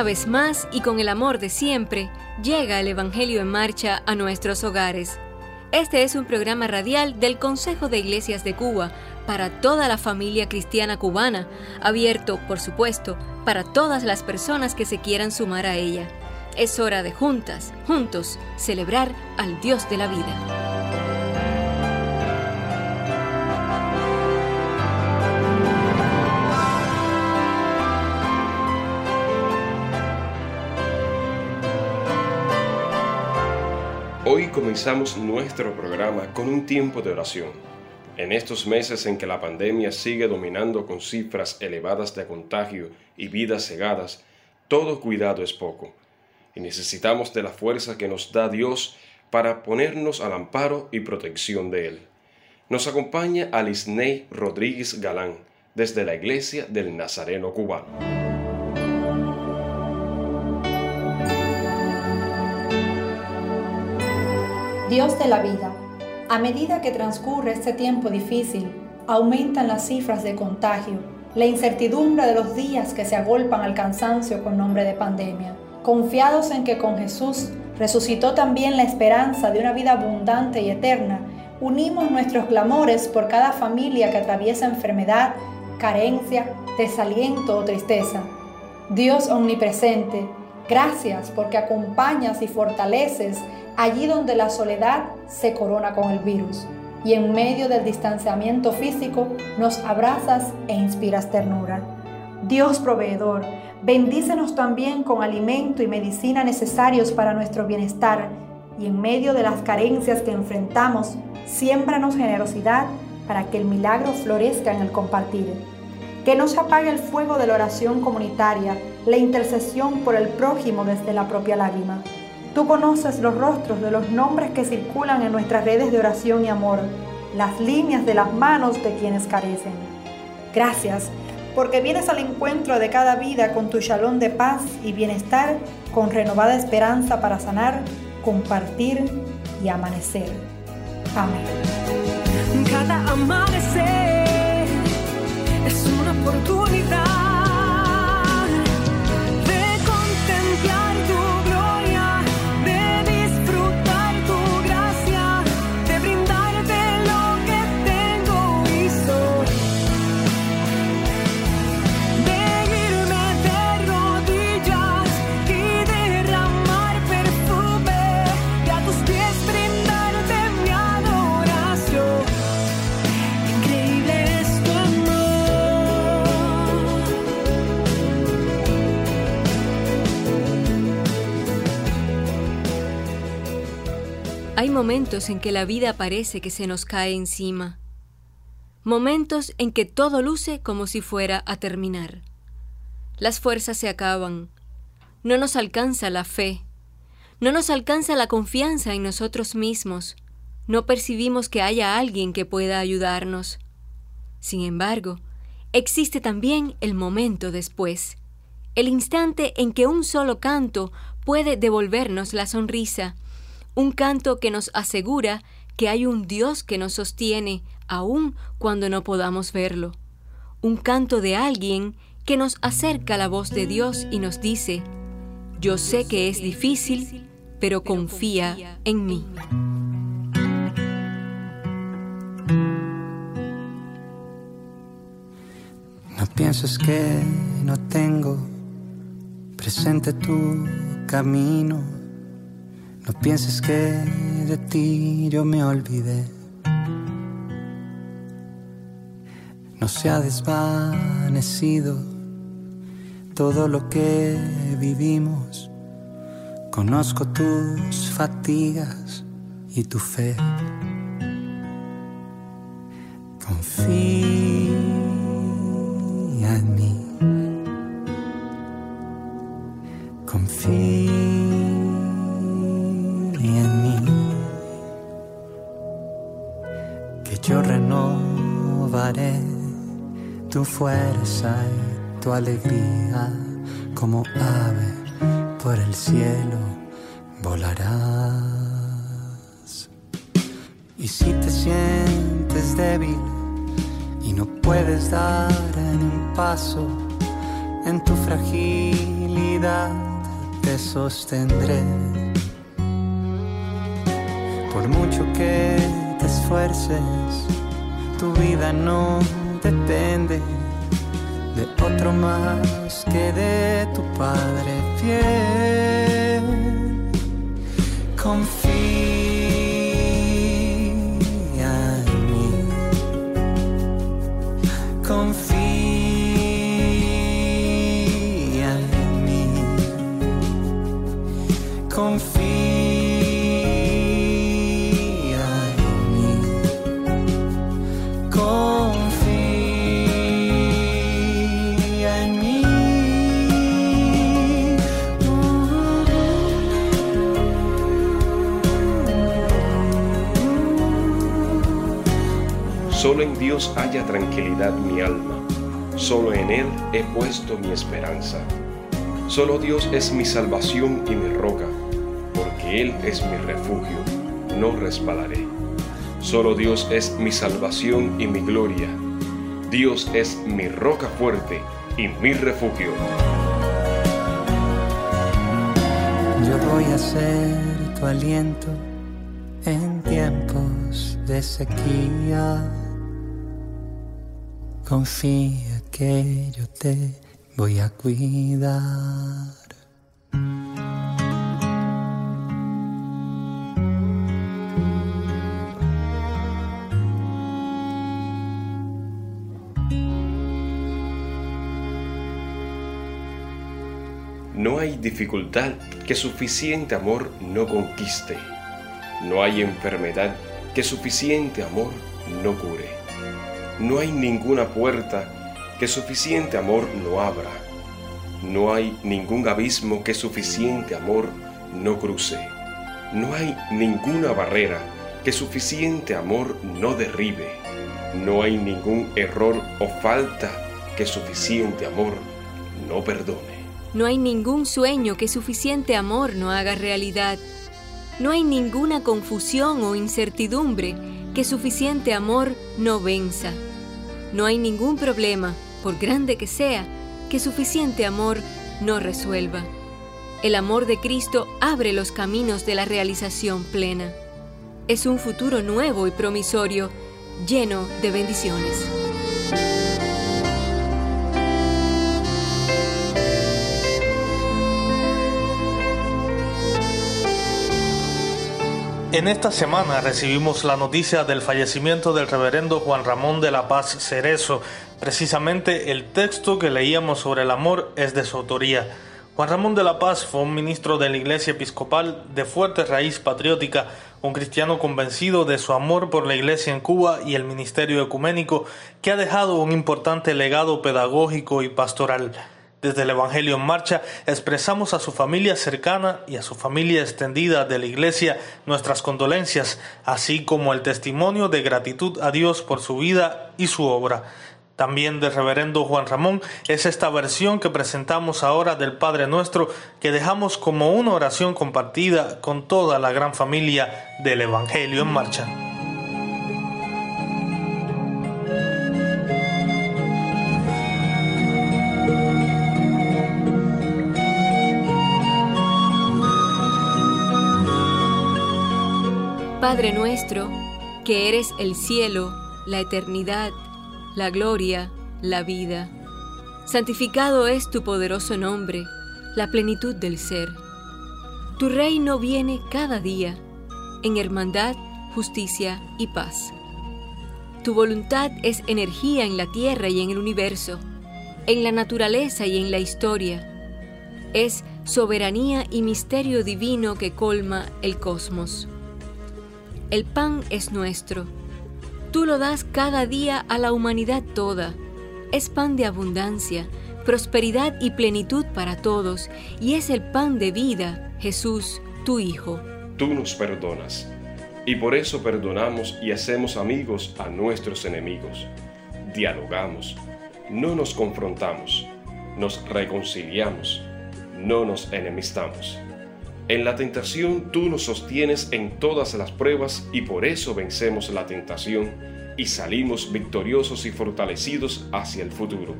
Una vez más y con el amor de siempre, llega el Evangelio en marcha a nuestros hogares. Este es un programa radial del Consejo de Iglesias de Cuba para toda la familia cristiana cubana, abierto, por supuesto, para todas las personas que se quieran sumar a ella. Es hora de juntas, juntos, celebrar al Dios de la vida. Hoy comenzamos nuestro programa con un tiempo de oración. En estos meses en que la pandemia sigue dominando con cifras elevadas de contagio y vidas cegadas, todo cuidado es poco, y necesitamos de la fuerza que nos da Dios para ponernos al amparo y protección de Él. Nos acompaña Alisney Rodríguez Galán, desde la Iglesia del Nazareno Cubano. Dios de la vida, a medida que transcurre este tiempo difícil, aumentan las cifras de contagio, la incertidumbre de los días que se agolpan al cansancio con nombre de pandemia. Confiados en que con Jesús resucitó también la esperanza de una vida abundante y eterna, unimos nuestros clamores por cada familia que atraviesa enfermedad, carencia, desaliento o tristeza. Dios omnipresente, gracias porque acompañas y fortaleces allí donde la soledad se corona con el virus y en medio del distanciamiento físico nos abrazas e inspiras ternura. Dios proveedor, bendícenos también con alimento y medicina necesarios para nuestro bienestar y en medio de las carencias que enfrentamos, siémbranos generosidad para que el milagro florezca en el compartir. Que no se apague el fuego de la oración comunitaria, la intercesión por el prójimo desde la propia lágrima Tú conoces los rostros de los nombres que circulan en nuestras redes de oración y amor, las líneas de las manos de quienes carecen. Gracias, porque vienes al encuentro de cada vida con tu shalom de paz y bienestar, con renovada esperanza para sanar, compartir y amanecer. Amén. Cada amanecer es una en que la vida parece que se nos cae encima. Momentos en que todo luce como si fuera a terminar. Las fuerzas se acaban. No nos alcanza la fe. No nos alcanza la confianza en nosotros mismos. No percibimos que haya alguien que pueda ayudarnos. Sin embargo, existe también el momento después, el instante en que un solo canto puede devolvernos la sonrisa, un canto que nos asegura que hay un Dios que nos sostiene aun cuando no podamos verlo, un canto de alguien que nos acerca la voz de Dios y nos dice, yo sé que es difícil, pero confía en mí. No pienses que no tengo presente tu camino no pienses que de ti yo me olvidé. No se ha desvanecido todo lo que vivimos. Conozco tus fatigas y tu fe. Confía fuerza y tu alegría como ave por el cielo volarás. Y si te sientes débil y no puedes dar un paso, en tu fragilidad te sostendré. Por mucho que te esfuerces, tu vida no depende de otro más que de tu Padre fiel. Confía he puesto mi esperanza. Solo Dios es mi salvación y mi roca, porque Él es mi refugio, no resbalaré. Solo Dios es mi salvación y mi gloria. Dios es mi roca fuerte y mi refugio. Yo voy a ser tu aliento en tiempos de sequía. Confía que yo te voy a cuidar. No hay dificultad que suficiente amor no conquiste. No hay enfermedad que suficiente amor no cure. No hay ninguna puerta que suficiente amor no abra. No hay ningún abismo que suficiente amor no cruce. No hay ninguna barrera que suficiente amor no derribe. No hay ningún error o falta que suficiente amor no perdone. No hay ningún sueño que suficiente amor no haga realidad. No hay ninguna confusión o incertidumbre que suficiente amor no venza. No hay ningún problema, por grande que sea, que suficiente amor no resuelva. El amor de Cristo abre los caminos de la realización plena. Es un futuro nuevo y promisorio, lleno de bendiciones. En esta semana recibimos la noticia del fallecimiento del reverendo Juan Ramón de la Paz Cerezo. Precisamente el texto que leíamos sobre el amor es de su autoría. Juan Ramón de la Paz fue un ministro de la Iglesia Episcopal de fuerte raíz patriótica, un cristiano convencido de su amor por la Iglesia en Cuba y el ministerio ecuménico, que ha dejado un importante legado pedagógico y pastoral. Desde el Evangelio en Marcha expresamos a su familia cercana y a su familia extendida de la Iglesia nuestras condolencias, así como el testimonio de gratitud a Dios por su vida y su obra. También del reverendo Juan Ramón es esta versión que presentamos ahora del Padre Nuestro que dejamos como una oración compartida con toda la gran familia del Evangelio en Marcha. Padre nuestro, que eres el cielo, la eternidad, la gloria, la vida. Santificado es tu poderoso nombre, la plenitud del ser. Tu reino viene cada día, en hermandad, justicia y paz. Tu voluntad es energía en la tierra y en el universo, en la naturaleza y en la historia. Es soberanía y misterio divino que colma el cosmos. El pan es nuestro. Tú lo das cada día a la humanidad toda. Es pan de abundancia, prosperidad y plenitud para todos, y es el pan de vida, Jesús, tu Hijo. Tú nos perdonas, y por eso perdonamos y hacemos amigos a nuestros enemigos. Dialogamos, no nos confrontamos, nos reconciliamos, no nos enemistamos. En la tentación tú nos sostienes en todas las pruebas y por eso vencemos la tentación y salimos victoriosos y fortalecidos hacia el futuro.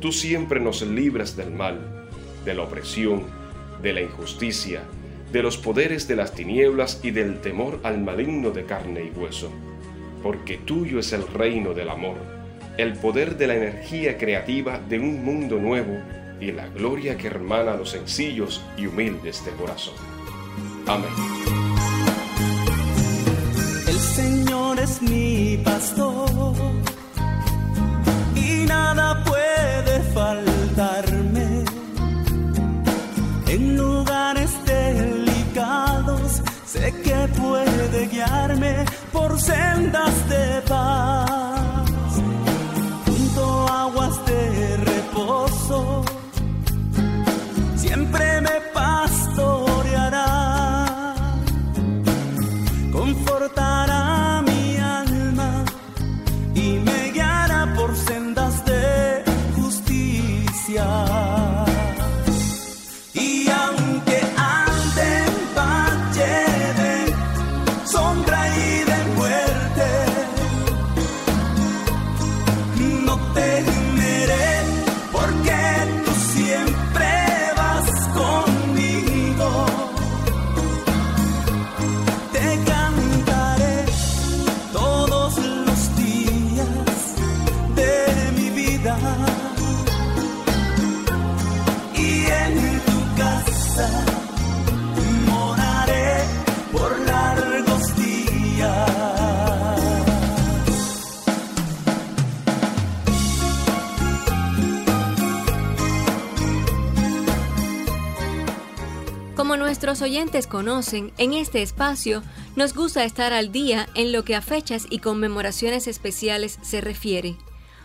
tú siempre nos libras del mal, de la opresión, de la injusticia, de los poderes de las tinieblas y del temor al maligno de carne y hueso. Porque tuyo es el reino del amor, el poder de la energía creativa de un mundo nuevo y la gloria que hermana a los sencillos y humildes de corazón. Amén. El Señor es mi pastor y nada puede faltarme. En lugares delicados sé que puede guiarme por sendas de paz, confortar. Como nuestros oyentes conocen, en este espacio nos gusta estar al día en lo que a fechas y conmemoraciones especiales se refiere.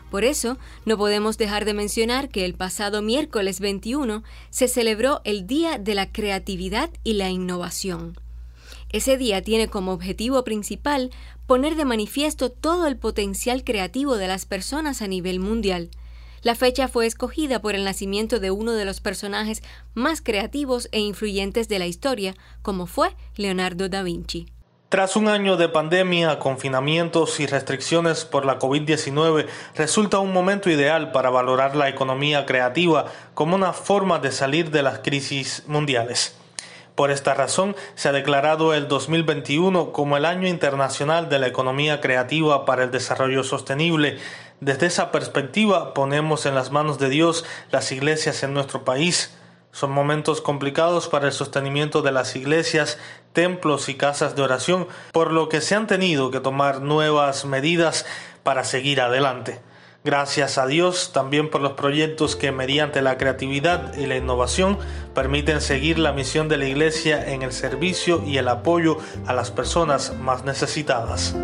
Por eso, no podemos dejar de mencionar que el pasado miércoles 21 se celebró el Día de la Creatividad y la Innovación. Ese día tiene como objetivo principal poner de manifiesto todo el potencial creativo de las personas a nivel mundial. La fecha fue escogida por el nacimiento de uno de los personajes más creativos e influyentes de la historia, como fue Leonardo da Vinci. Tras un año de pandemia, confinamientos y restricciones por la COVID-19, resulta un momento ideal para valorar la economía creativa como una forma de salir de las crisis mundiales. Por esta razón, se ha declarado el 2021 como el Año Internacional de la Economía Creativa para el Desarrollo Sostenible. Desde esa perspectiva, ponemos en las manos de Dios las iglesias en nuestro país. Son momentos complicados para el sostenimiento de las iglesias, templos y casas de oración, por lo que se han tenido que tomar nuevas medidas para seguir adelante. Gracias a Dios también por los proyectos que mediante la creatividad y la innovación permiten seguir la misión de la Iglesia en el servicio y el apoyo a las personas más necesitadas.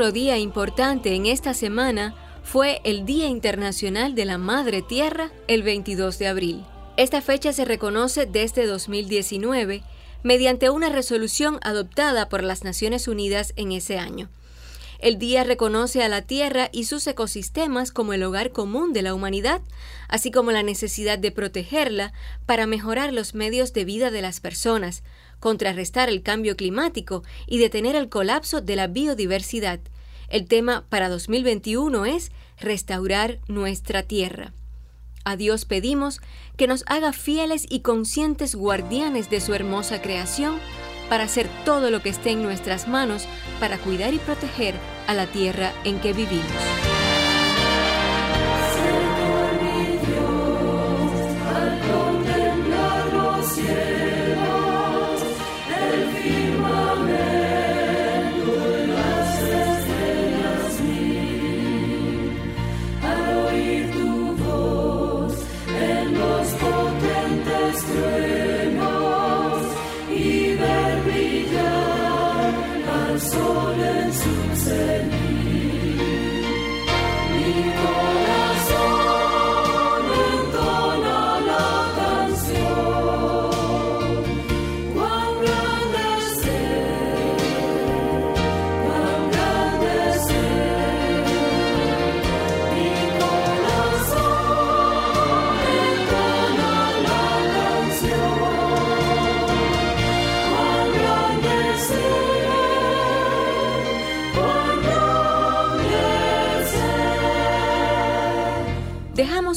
Otro día importante en esta semana fue el Día Internacional de la Madre Tierra, el 22 de abril. Esta fecha se reconoce desde 2019 mediante una resolución adoptada por las Naciones Unidas en ese año. El día reconoce a la Tierra y sus ecosistemas como el hogar común de la humanidad, así como la necesidad de protegerla para mejorar los medios de vida de las personas, contrarrestar el cambio climático y detener el colapso de la biodiversidad. El tema para 2021 es restaurar nuestra tierra. A Dios pedimos que nos haga fieles y conscientes guardianes de su hermosa creación para hacer todo lo que esté en nuestras manos para cuidar y proteger a la tierra en que vivimos.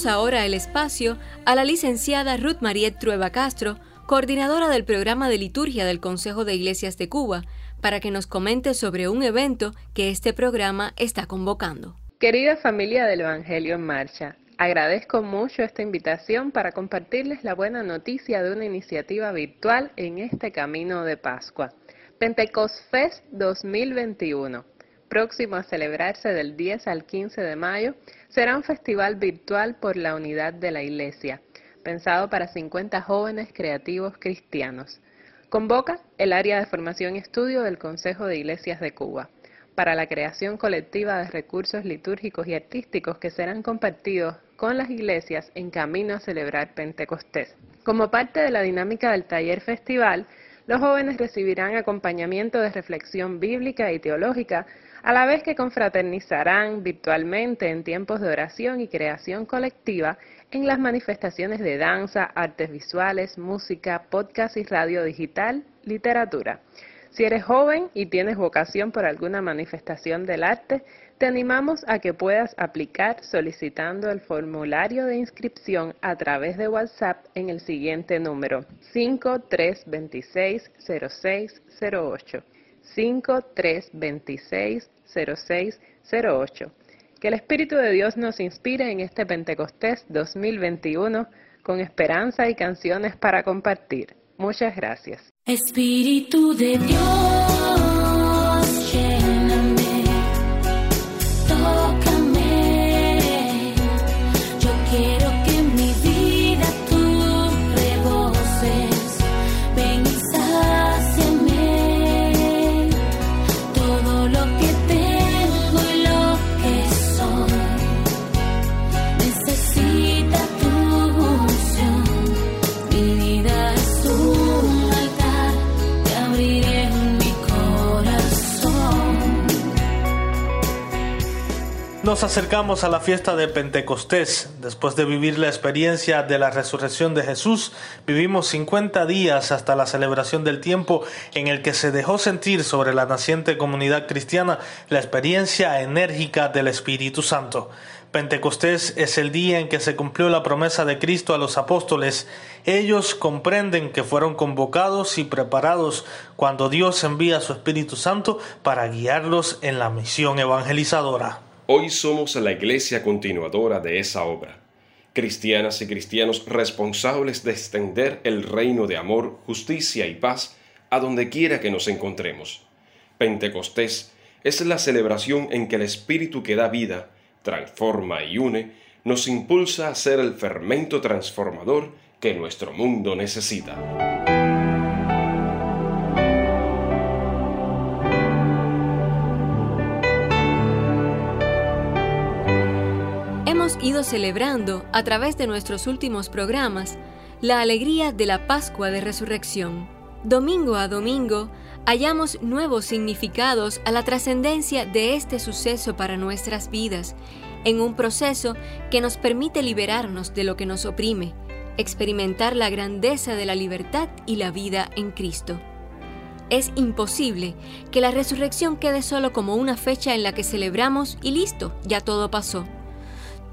Ahora el espacio a la licenciada Ruth Mariette Trueba Castro, coordinadora del programa de liturgia del Consejo de Iglesias de Cuba, para que nos comente sobre un evento que este programa está convocando. Querida familia del Evangelio en Marcha, agradezco mucho esta invitación para compartirles la buena noticia de una iniciativa virtual en este camino de Pascua. Pentecost Fest 2021 próximo a celebrarse del 10 al 15 de mayo, será un festival virtual por la unidad de la Iglesia, pensado para 50 jóvenes creativos cristianos. Convoca el área de formación y estudio del Consejo de Iglesias de Cuba para la creación colectiva de recursos litúrgicos y artísticos que serán compartidos con las iglesias en camino a celebrar Pentecostés. Como parte de la dinámica del taller festival, los jóvenes recibirán acompañamiento de reflexión bíblica y teológica a la vez que confraternizarán virtualmente en tiempos de oración y creación colectiva en las manifestaciones de danza, artes visuales, música, podcast y radio digital, literatura. Si eres joven y tienes vocación por alguna manifestación del arte, te animamos a que puedas aplicar solicitando el formulario de inscripción a través de WhatsApp en el siguiente número 53260608. 53260608. Que el Espíritu de Dios nos inspire en este Pentecostés 2021 con esperanza y canciones para compartir. Muchas gracias. Espíritu de Dios. Nos acercamos a la fiesta de Pentecostés. Después de vivir la experiencia de la resurrección de Jesús, vivimos 50 días hasta la celebración del tiempo en el que se dejó sentir sobre la naciente comunidad cristiana la experiencia enérgica del Espíritu Santo. Pentecostés es el día en que se cumplió la promesa de Cristo a los apóstoles. Ellos comprenden que fueron convocados y preparados cuando Dios envía su Espíritu Santo para guiarlos en la misión evangelizadora. Hoy somos la iglesia continuadora de esa obra, cristianas y cristianos responsables de extender el reino de amor, justicia y paz a donde quiera que nos encontremos. Pentecostés es la celebración en que el Espíritu que da vida, transforma y une, nos impulsa a ser el fermento transformador que nuestro mundo necesita. Celebrando a través de nuestros últimos programas la alegría de la Pascua de Resurrección. Domingo a domingo hallamos nuevos significados a la trascendencia de este suceso para nuestras vidas, en un proceso que nos permite liberarnos de lo que nos oprime, experimentar la grandeza de la libertad y la vida en Cristo. Es imposible que la resurrección quede solo como una fecha en la que celebramos y listo, ya todo pasó.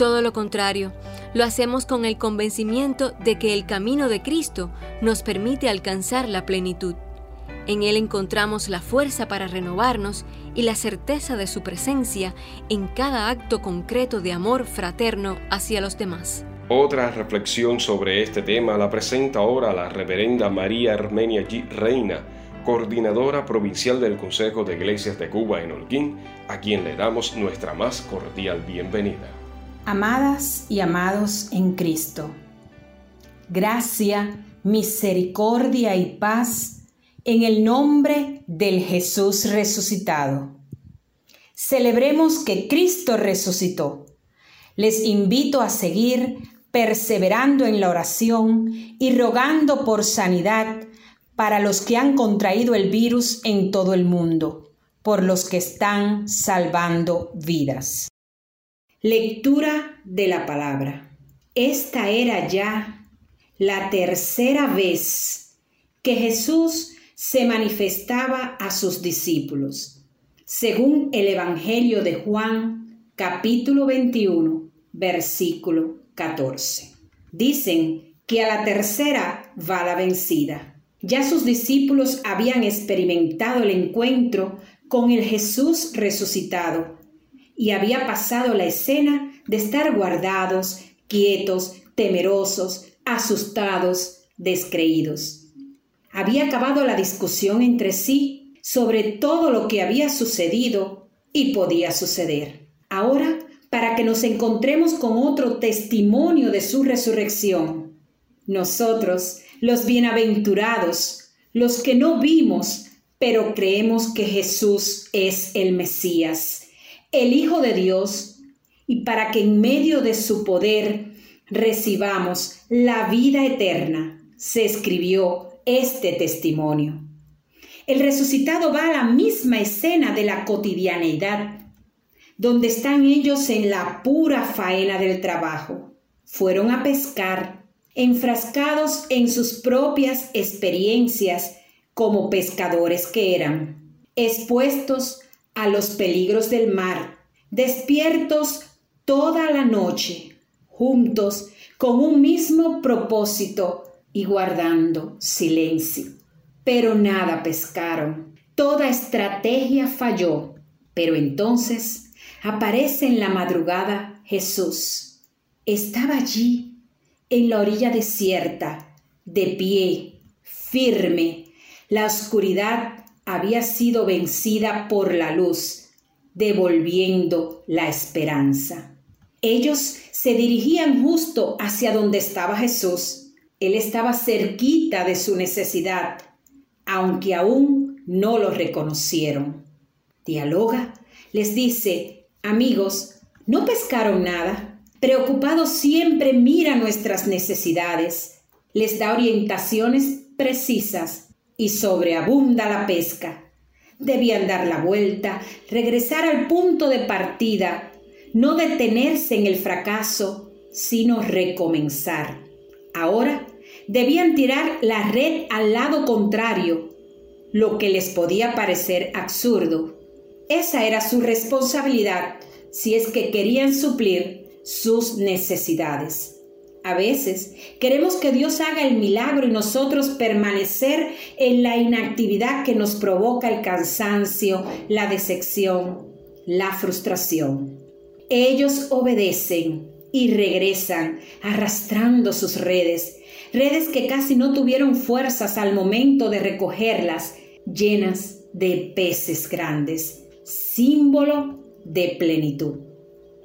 Todo lo contrario, lo hacemos con el convencimiento de que el camino de Cristo nos permite alcanzar la plenitud. En Él encontramos la fuerza para renovarnos y la certeza de su presencia en cada acto concreto de amor fraterno hacia los demás. Otra reflexión sobre este tema la presenta ahora la reverenda María Armenia G. Reina, coordinadora provincial del Consejo de Iglesias de Cuba en Holguín, a quien le damos nuestra más cordial bienvenida. Amadas y amados en Cristo, gracia, misericordia y paz en el nombre del Jesús resucitado. celebremos que Cristo resucitó. Les invito a seguir perseverando en la oración y rogando por sanidad para los que han contraído el virus en todo el mundo, por los que están salvando vidas. Lectura de la palabra. Esta era ya la tercera vez que Jesús se manifestaba a sus discípulos, según el Evangelio de Juan, capítulo 21, versículo 14. Dicen que a la tercera va la vencida. Ya sus discípulos habían experimentado el encuentro con el Jesús resucitado y había pasado la escena de estar guardados, quietos, temerosos, asustados, descreídos. Había acabado la discusión entre sí sobre todo lo que había sucedido y podía suceder. Ahora, para que nos encontremos con otro testimonio de su resurrección, nosotros, los bienaventurados, los que no vimos, pero creemos que Jesús es el Mesías, el Hijo de Dios, y para que en medio de su poder recibamos la vida eterna, se escribió este testimonio. El resucitado va a la misma escena de la cotidianeidad, donde están ellos en la pura faena del trabajo. Fueron a pescar, enfrascados en sus propias experiencias como pescadores que eran, expuestos a los peligros del mar, despiertos toda la noche, juntos con un mismo propósito y guardando silencio. Pero nada pescaron. Toda estrategia falló. Pero entonces aparece en la madrugada Jesús. Estaba allí, en la orilla desierta, de pie, firme. La oscuridad había sido vencida por la luz, devolviendo la esperanza. Ellos se dirigían justo hacia donde estaba Jesús. Él estaba cerquita de su necesidad, aunque aún no lo reconocieron. Dialoga, les dice, amigos, ¿no pescaron nada? Preocupado siempre mira nuestras necesidades, les da orientaciones precisas y sobreabunda la pesca. Debían dar la vuelta, regresar al punto de partida no detenerse en el fracaso, sino recomenzar. Ahora debían tirar la red al lado contrario, lo que les podía parecer absurdo. Esa era su responsabilidad si es que querían suplir sus necesidades. A veces queremos que Dios haga el milagro y nosotros permanecer en la inactividad que nos provoca el cansancio, la decepción, la frustración. Ellos obedecen y regresan arrastrando sus redes, redes que casi no tuvieron fuerzas al momento de recogerlas, llenas de peces grandes, símbolo de plenitud.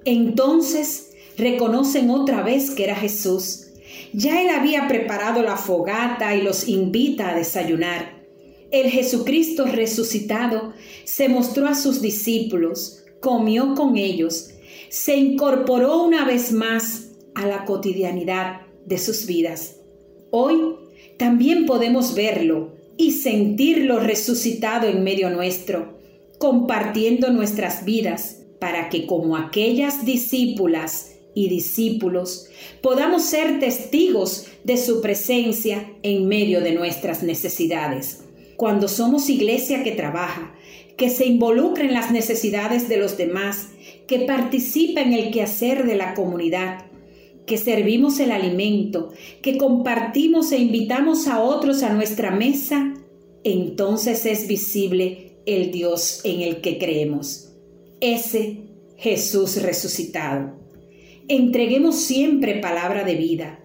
Entonces reconocen otra vez que era Jesús. Ya él había preparado la fogata y los invita a desayunar. El Jesucristo resucitado se mostró a sus discípulos, comió con ellos, se incorporó una vez más a la cotidianidad de sus vidas. Hoy también podemos verlo y sentirlo resucitado en medio nuestro, compartiendo nuestras vidas para que como aquellas discípulas y discípulos podamos ser testigos de su presencia en medio de nuestras necesidades. Cuando somos iglesia que trabaja, que se involucra en las necesidades de los demás, que participa en el quehacer de la comunidad, que servimos el alimento, que compartimos e invitamos a otros a nuestra mesa, entonces es visible el Dios en el que creemos, ese Jesús resucitado. Entreguemos siempre palabra de vida,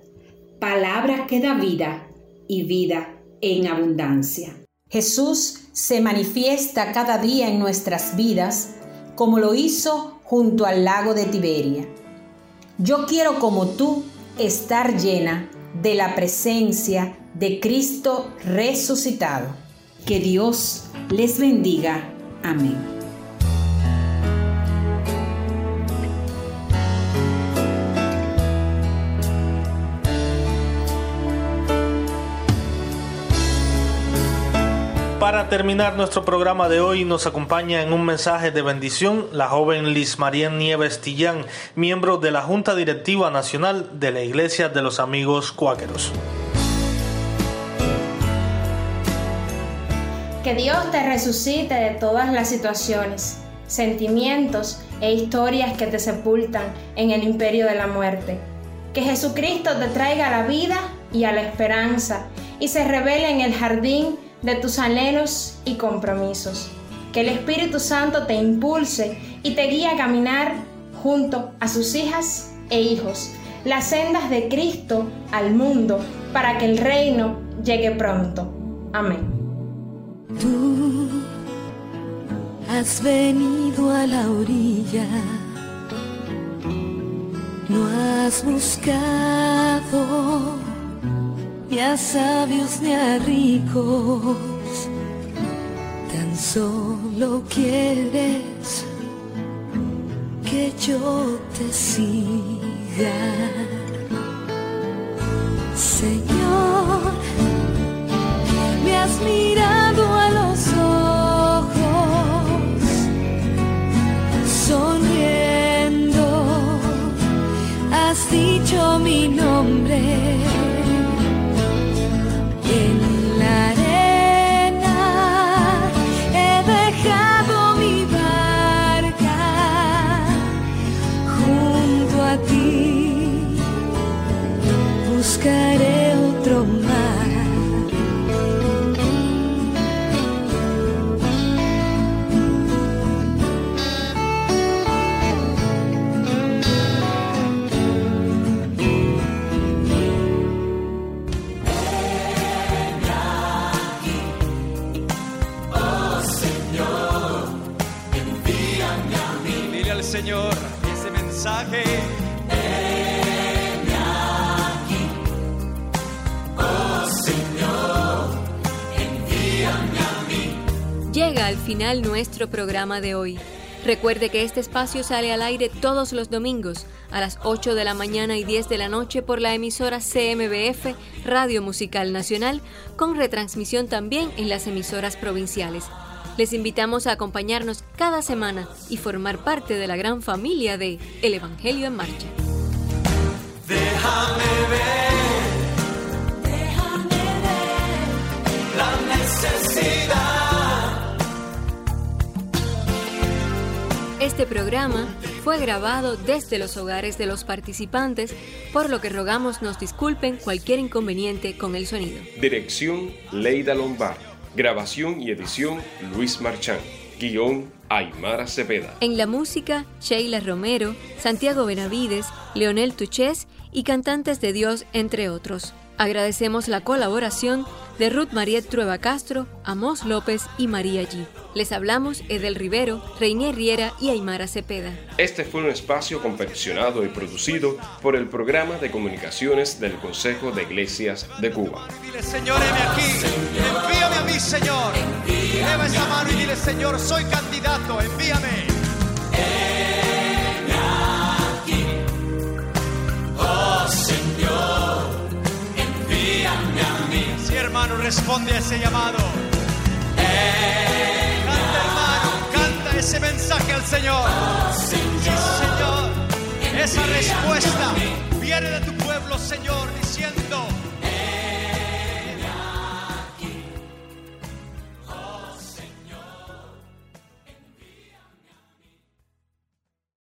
palabra que da vida y vida en abundancia. Jesús se manifiesta cada día en nuestras vidas como lo hizo junto al lago de Tiberia. Yo quiero como tú estar llena de la presencia de Cristo resucitado. Que Dios les bendiga. Amén. Para terminar nuestro programa de hoy nos acompaña en un mensaje de bendición la joven Liz María Nieves Tillán, miembro de la Junta Directiva Nacional de la Iglesia de los Amigos Cuáqueros. Que Dios te resucite de todas las situaciones, sentimientos e historias que te sepultan en el imperio de la muerte. Que Jesucristo te traiga la vida y a la esperanza y se revele en el jardín de tus anhelos y compromisos. Que el Espíritu Santo te impulse y te guíe a caminar junto a sus hijas e hijos las sendas de Cristo al mundo para que el reino llegue pronto. Amén. Tú has venido a la orilla, no has buscado ni a sabios ni a ricos, tan solo quieres que yo te siga. Señor, me has mirado a los ojos, sonriendo, has dicho mi nombre. Llega al final nuestro programa de hoy. Recuerde que este espacio sale al aire todos los domingos a las 8 de la mañana y 10 de la noche por la emisora CMBF Radio Musical Nacional, con retransmisión también en las emisoras provinciales. Les invitamos a acompañarnos cada semana y formar parte de la gran familia de El Evangelio en Marcha. Déjame ver, déjame ver la necesidad. Este programa fue grabado desde los hogares de los participantes, por lo que rogamos nos disculpen cualquier inconveniente con el sonido. Dirección Leida Lombard. Grabación y edición Luis Marchán. Guión Aymara Cepeda. En la música, Sheila Romero, Santiago Benavides, Leonel Tuchés y cantantes de Dios, entre otros. Agradecemos la colaboración de Ruth Mariet Trueba Castro, Amos López y María G. Les hablamos Edel Rivero, Reinier Riera y Aymara Cepeda. Este fue un espacio confeccionado y producido por el Programa de Comunicaciones del Consejo de Iglesias de Cuba. Dile, Señor, heme aquí. Envíame a mí, Señor. Lleva esa mano y dile, Señor, soy candidato, envíame. Mí. Sí, hermano, responde a ese llamado. Canta, hermano, canta ese mensaje al Señor. Sí, Señor. Esa respuesta viene de tu pueblo, Señor, diciendo.